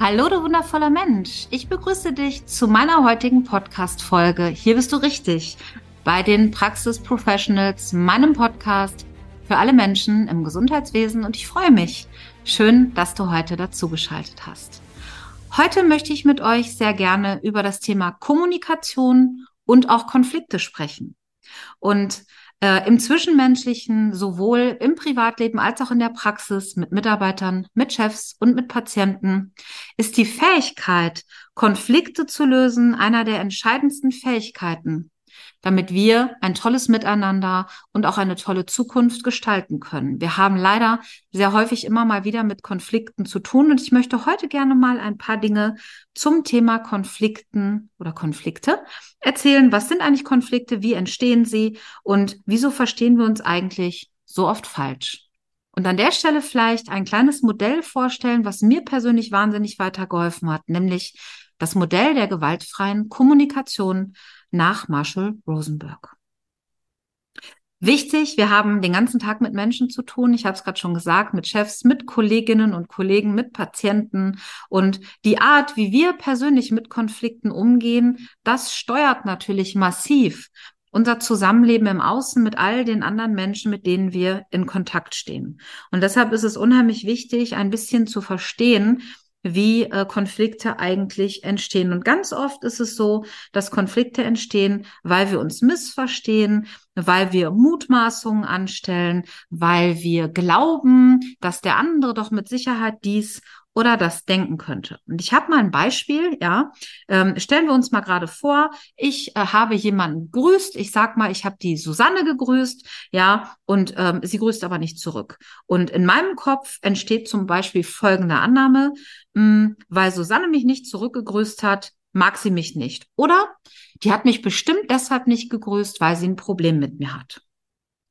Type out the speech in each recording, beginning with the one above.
Hallo, du wundervoller Mensch. Ich begrüße dich zu meiner heutigen Podcast-Folge. Hier bist du richtig. Bei den Praxisprofessionals, meinem Podcast für alle Menschen im Gesundheitswesen und ich freue mich. Schön, dass du heute dazugeschaltet hast. Heute möchte ich mit euch sehr gerne über das Thema Kommunikation und auch Konflikte sprechen. Und äh, im Zwischenmenschlichen, sowohl im Privatleben als auch in der Praxis mit Mitarbeitern, mit Chefs und mit Patienten, ist die Fähigkeit, Konflikte zu lösen, einer der entscheidendsten Fähigkeiten, damit wir ein tolles Miteinander und auch eine tolle Zukunft gestalten können. Wir haben leider sehr häufig immer mal wieder mit Konflikten zu tun und ich möchte heute gerne mal ein paar Dinge zum Thema Konflikten oder Konflikte erzählen. Was sind eigentlich Konflikte? Wie entstehen sie? Und wieso verstehen wir uns eigentlich so oft falsch? Und an der Stelle vielleicht ein kleines Modell vorstellen, was mir persönlich wahnsinnig weitergeholfen hat, nämlich das Modell der gewaltfreien Kommunikation nach Marshall Rosenberg. Wichtig, wir haben den ganzen Tag mit Menschen zu tun. Ich habe es gerade schon gesagt, mit Chefs, mit Kolleginnen und Kollegen, mit Patienten. Und die Art, wie wir persönlich mit Konflikten umgehen, das steuert natürlich massiv unser Zusammenleben im Außen mit all den anderen Menschen, mit denen wir in Kontakt stehen. Und deshalb ist es unheimlich wichtig, ein bisschen zu verstehen, wie äh, Konflikte eigentlich entstehen. Und ganz oft ist es so, dass Konflikte entstehen, weil wir uns missverstehen, weil wir Mutmaßungen anstellen, weil wir glauben, dass der andere doch mit Sicherheit dies oder das denken könnte. Und ich habe mal ein Beispiel, ja. Ähm, stellen wir uns mal gerade vor, ich äh, habe jemanden grüßt, ich sag mal, ich habe die Susanne gegrüßt, ja, und ähm, sie grüßt aber nicht zurück. Und in meinem Kopf entsteht zum Beispiel folgende Annahme, mh, hm, weil Susanne mich nicht zurückgegrüßt hat, mag sie mich nicht. Oder die hat mich bestimmt deshalb nicht gegrüßt, weil sie ein Problem mit mir hat.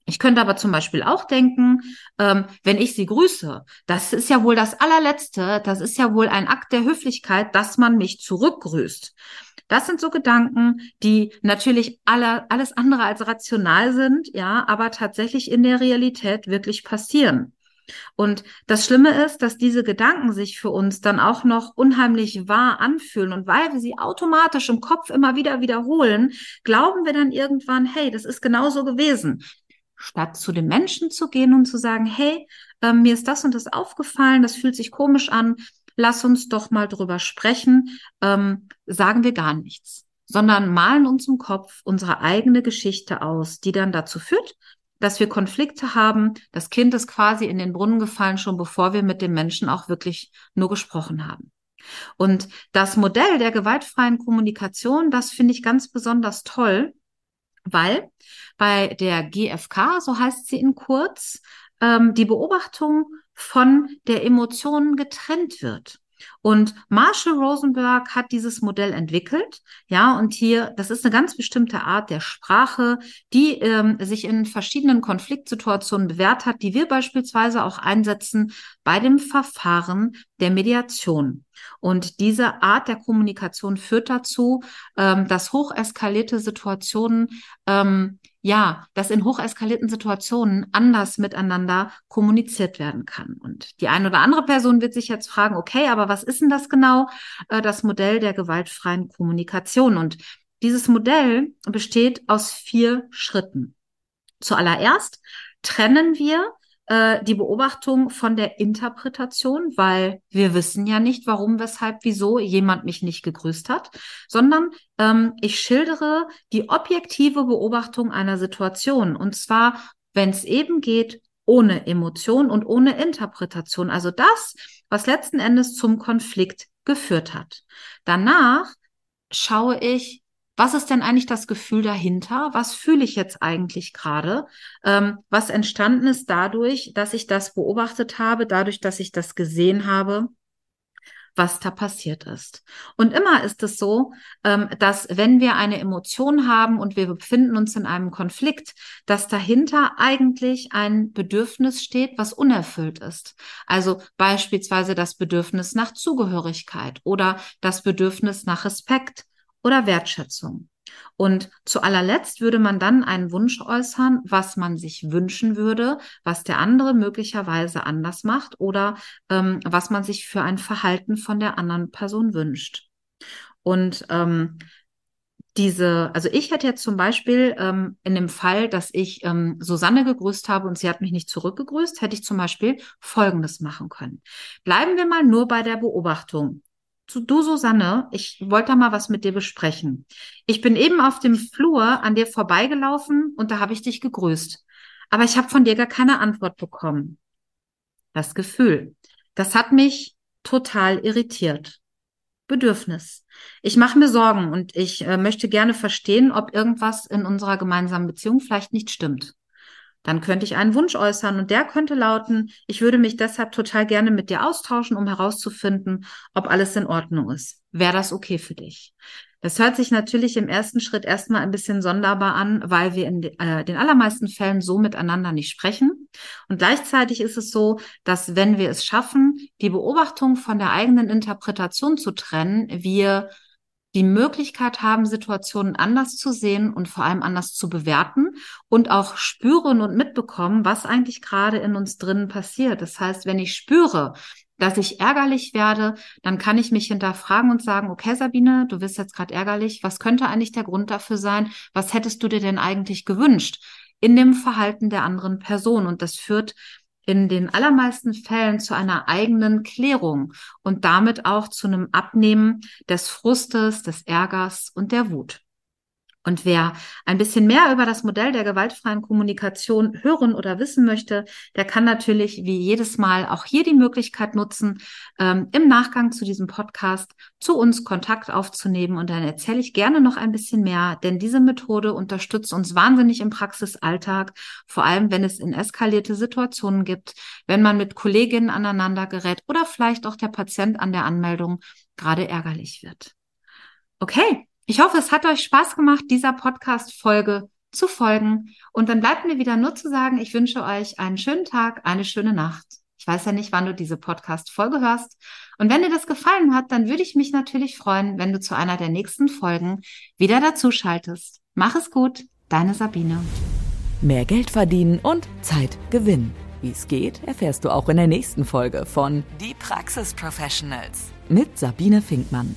Ich könnte aber zum Beispiel auch denken, ähm, wenn ich sie grüße, das ist ja wohl das allerletzte, das ist ja wohl ein Akt der Höflichkeit, dass man mich zurückgrüßt. Das sind so Gedanken, die natürlich alle, alles andere als rational sind, ja, aber tatsächlich in der Realität wirklich passieren. Und das Schlimme ist, dass diese Gedanken sich für uns dann auch noch unheimlich wahr anfühlen. Und weil wir sie automatisch im Kopf immer wieder wiederholen, glauben wir dann irgendwann, hey, das ist genau so gewesen statt zu den Menschen zu gehen und zu sagen, hey, äh, mir ist das und das aufgefallen, das fühlt sich komisch an, lass uns doch mal drüber sprechen, ähm, sagen wir gar nichts, sondern malen uns im Kopf unsere eigene Geschichte aus, die dann dazu führt, dass wir Konflikte haben. Das Kind ist quasi in den Brunnen gefallen, schon bevor wir mit dem Menschen auch wirklich nur gesprochen haben. Und das Modell der gewaltfreien Kommunikation, das finde ich ganz besonders toll, weil bei der GfK, so heißt sie in kurz, ähm, die Beobachtung von der Emotion getrennt wird. Und Marshall Rosenberg hat dieses Modell entwickelt. Ja, und hier, das ist eine ganz bestimmte Art der Sprache, die ähm, sich in verschiedenen Konfliktsituationen bewährt hat, die wir beispielsweise auch einsetzen bei dem Verfahren der Mediation. Und diese Art der Kommunikation führt dazu, ähm, dass hocheskalierte Situationen ähm, ja, dass in hocheskalierten Situationen anders miteinander kommuniziert werden kann. Und die eine oder andere Person wird sich jetzt fragen, okay, aber was ist denn das genau? Äh, das Modell der gewaltfreien Kommunikation. Und dieses Modell besteht aus vier Schritten. Zuallererst trennen wir äh, die Beobachtung von der Interpretation, weil wir wissen ja nicht, warum, weshalb, wieso jemand mich nicht gegrüßt hat, sondern ähm, ich schildere die objektive Beobachtung einer Situation. Und zwar, wenn es eben geht, ohne Emotion und ohne Interpretation. Also das, was letzten Endes zum Konflikt geführt hat. Danach schaue ich, was ist denn eigentlich das Gefühl dahinter? Was fühle ich jetzt eigentlich gerade? Ähm, was entstanden ist dadurch, dass ich das beobachtet habe, dadurch, dass ich das gesehen habe? Was da passiert ist. Und immer ist es so, ähm, dass wenn wir eine Emotion haben und wir befinden uns in einem Konflikt, dass dahinter eigentlich ein Bedürfnis steht, was unerfüllt ist. Also beispielsweise das Bedürfnis nach Zugehörigkeit oder das Bedürfnis nach Respekt oder Wertschätzung. Und zu allerletzt würde man dann einen Wunsch äußern, was man sich wünschen würde, was der andere möglicherweise anders macht oder ähm, was man sich für ein Verhalten von der anderen Person wünscht. Und ähm, diese, also ich hätte jetzt zum Beispiel ähm, in dem Fall, dass ich ähm, Susanne gegrüßt habe und sie hat mich nicht zurückgegrüßt, hätte ich zum Beispiel Folgendes machen können. Bleiben wir mal nur bei der Beobachtung. Du, Susanne, ich wollte mal was mit dir besprechen. Ich bin eben auf dem Flur an dir vorbeigelaufen und da habe ich dich gegrüßt. Aber ich habe von dir gar keine Antwort bekommen. Das Gefühl, das hat mich total irritiert. Bedürfnis. Ich mache mir Sorgen und ich äh, möchte gerne verstehen, ob irgendwas in unserer gemeinsamen Beziehung vielleicht nicht stimmt. Dann könnte ich einen Wunsch äußern und der könnte lauten, ich würde mich deshalb total gerne mit dir austauschen, um herauszufinden, ob alles in Ordnung ist. Wäre das okay für dich? Das hört sich natürlich im ersten Schritt erstmal ein bisschen sonderbar an, weil wir in äh, den allermeisten Fällen so miteinander nicht sprechen. Und gleichzeitig ist es so, dass wenn wir es schaffen, die Beobachtung von der eigenen Interpretation zu trennen, wir die Möglichkeit haben, Situationen anders zu sehen und vor allem anders zu bewerten und auch spüren und mitbekommen, was eigentlich gerade in uns drinnen passiert. Das heißt, wenn ich spüre, dass ich ärgerlich werde, dann kann ich mich hinterfragen und sagen, okay, Sabine, du bist jetzt gerade ärgerlich. Was könnte eigentlich der Grund dafür sein? Was hättest du dir denn eigentlich gewünscht in dem Verhalten der anderen Person? Und das führt in den allermeisten Fällen zu einer eigenen Klärung und damit auch zu einem Abnehmen des Frustes, des Ärgers und der Wut. Und wer ein bisschen mehr über das Modell der gewaltfreien Kommunikation hören oder wissen möchte, der kann natürlich wie jedes Mal auch hier die Möglichkeit nutzen, ähm, im Nachgang zu diesem Podcast zu uns Kontakt aufzunehmen. Und dann erzähle ich gerne noch ein bisschen mehr, denn diese Methode unterstützt uns wahnsinnig im Praxisalltag, vor allem wenn es in eskalierte Situationen gibt, wenn man mit Kolleginnen aneinander gerät oder vielleicht auch der Patient an der Anmeldung gerade ärgerlich wird. Okay, ich hoffe, es hat euch Spaß gemacht, dieser Podcast-Folge zu folgen. Und dann bleibt mir wieder nur zu sagen, ich wünsche euch einen schönen Tag, eine schöne Nacht. Ich weiß ja nicht, wann du diese Podcast-Folge hörst. Und wenn dir das gefallen hat, dann würde ich mich natürlich freuen, wenn du zu einer der nächsten Folgen wieder dazu schaltest. Mach es gut, deine Sabine. Mehr Geld verdienen und Zeit gewinnen. Wie es geht, erfährst du auch in der nächsten Folge von Die Praxis Professionals mit Sabine Finkmann.